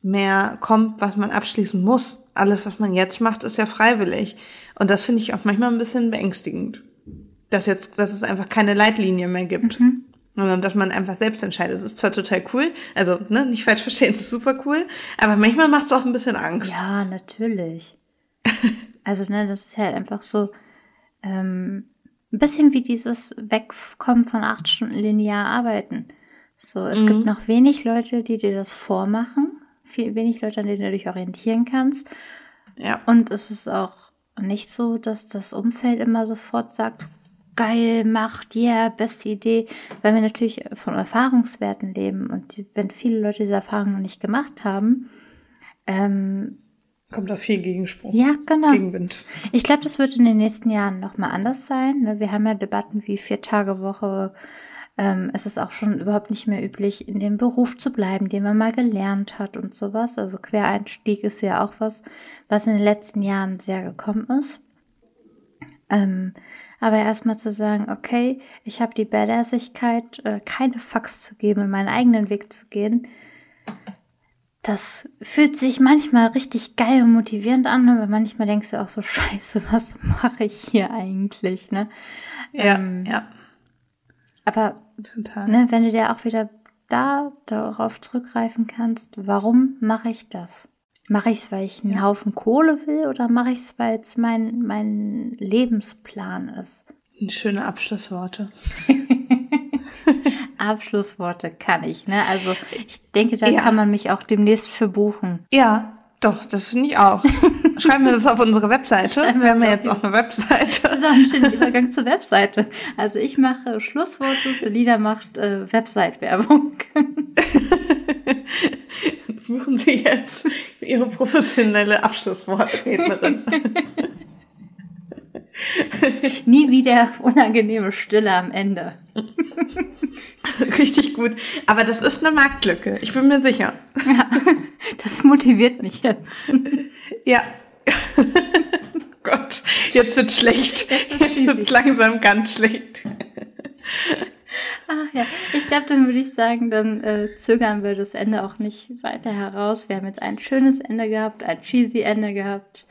mehr kommt, was man abschließen muss. Alles, was man jetzt macht, ist ja freiwillig. Und das finde ich auch manchmal ein bisschen beängstigend. Dass jetzt, dass es einfach keine Leitlinie mehr gibt. sondern dass man einfach selbst entscheidet. Das ist zwar total cool, also ne, nicht falsch verstehen, es ist super cool, aber manchmal macht es auch ein bisschen Angst. Ja, natürlich. [LAUGHS] also ne, das ist halt einfach so ähm, ein bisschen wie dieses Wegkommen von acht Stunden linear arbeiten. So, es mhm. gibt noch wenig Leute, die dir das vormachen, viel, wenig Leute, an denen du dich orientieren kannst. Ja. Und es ist auch nicht so, dass das Umfeld immer sofort sagt, geil, macht, yeah, beste Idee, weil wir natürlich von Erfahrungswerten leben und wenn viele Leute diese Erfahrungen noch nicht gemacht haben, ähm, kommt da viel Gegenspruch. Ja, genau. Gegenwind. Ich glaube, das wird in den nächsten Jahren nochmal anders sein. Ne? Wir haben ja Debatten wie vier Tage Woche. Ähm, es ist auch schon überhaupt nicht mehr üblich, in dem Beruf zu bleiben, den man mal gelernt hat und sowas. Also Quereinstieg ist ja auch was, was in den letzten Jahren sehr gekommen ist. Ähm, aber erstmal zu sagen, okay, ich habe die Badassigkeit, äh, keine Fax zu geben und meinen eigenen Weg zu gehen, das fühlt sich manchmal richtig geil und motivierend an, aber manchmal denkst du auch so, scheiße, was mache ich hier eigentlich, ne? Ja, ähm, ja. Aber Total. Ne, wenn du dir auch wieder da darauf zurückgreifen kannst, warum mache ich das? Mache ich es, weil ich einen ja. Haufen Kohle will oder mache ich es, weil es mein, mein Lebensplan ist? Schöne Abschlussworte. [LAUGHS] [LAUGHS] Abschlussworte kann ich, ne? Also ich denke, da ja. kann man mich auch demnächst für buchen. Ja, doch, das finde ich auch. Schreiben wir das auf unsere Webseite. wir haben ja jetzt auch eine Webseite. [LAUGHS] Das ist auch ein schöner Übergang zur Webseite. Also ich mache Schlussworte, Selina macht äh, Website-Werbung. [LAUGHS] Buchen Sie jetzt Ihre professionelle Abschlusswortrednerin. [LAUGHS] Nie wieder unangenehme Stille am Ende. [LAUGHS] Richtig gut. Aber das ist eine Marktlücke. Ich bin mir sicher. Ja, [LAUGHS] das motiviert mich jetzt. Ja. Gott, jetzt wird schlecht. Jetzt wird langsam ganz schlecht. Ach ja, ich glaube, dann würde ich sagen, dann äh, zögern wir das Ende auch nicht weiter heraus. Wir haben jetzt ein schönes Ende gehabt, ein cheesy Ende gehabt.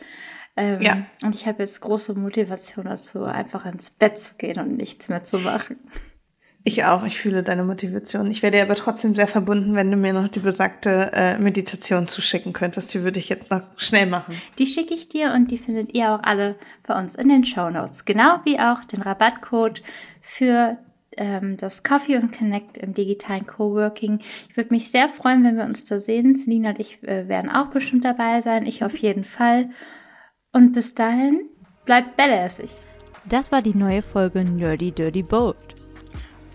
Ähm, ja. Und ich habe jetzt große Motivation dazu, einfach ins Bett zu gehen und nichts mehr zu machen. Ich auch, ich fühle deine Motivation. Ich werde aber trotzdem sehr verbunden, wenn du mir noch die besagte äh, Meditation zuschicken könntest. Die würde ich jetzt noch schnell machen. Die schicke ich dir und die findet ihr auch alle bei uns in den Show Notes. Genau wie auch den Rabattcode für ähm, das Coffee und Connect im digitalen Coworking. Ich würde mich sehr freuen, wenn wir uns da sehen. Selina und ich äh, werden auch bestimmt dabei sein. Ich auf jeden Fall. Und bis dahin, bleibt badassig. Das war die neue Folge Nerdy Dirty Bold.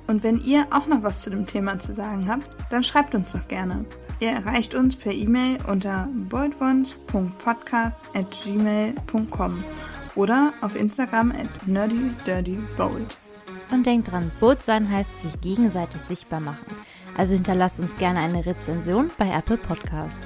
Und wenn ihr auch noch was zu dem Thema zu sagen habt, dann schreibt uns doch gerne. Ihr erreicht uns per E-Mail unter boldones.podcast.gmail.com oder auf Instagram at nerdydirtybold. Und denkt dran, Bold sein heißt sich gegenseitig sichtbar machen. Also hinterlasst uns gerne eine Rezension bei Apple Podcast.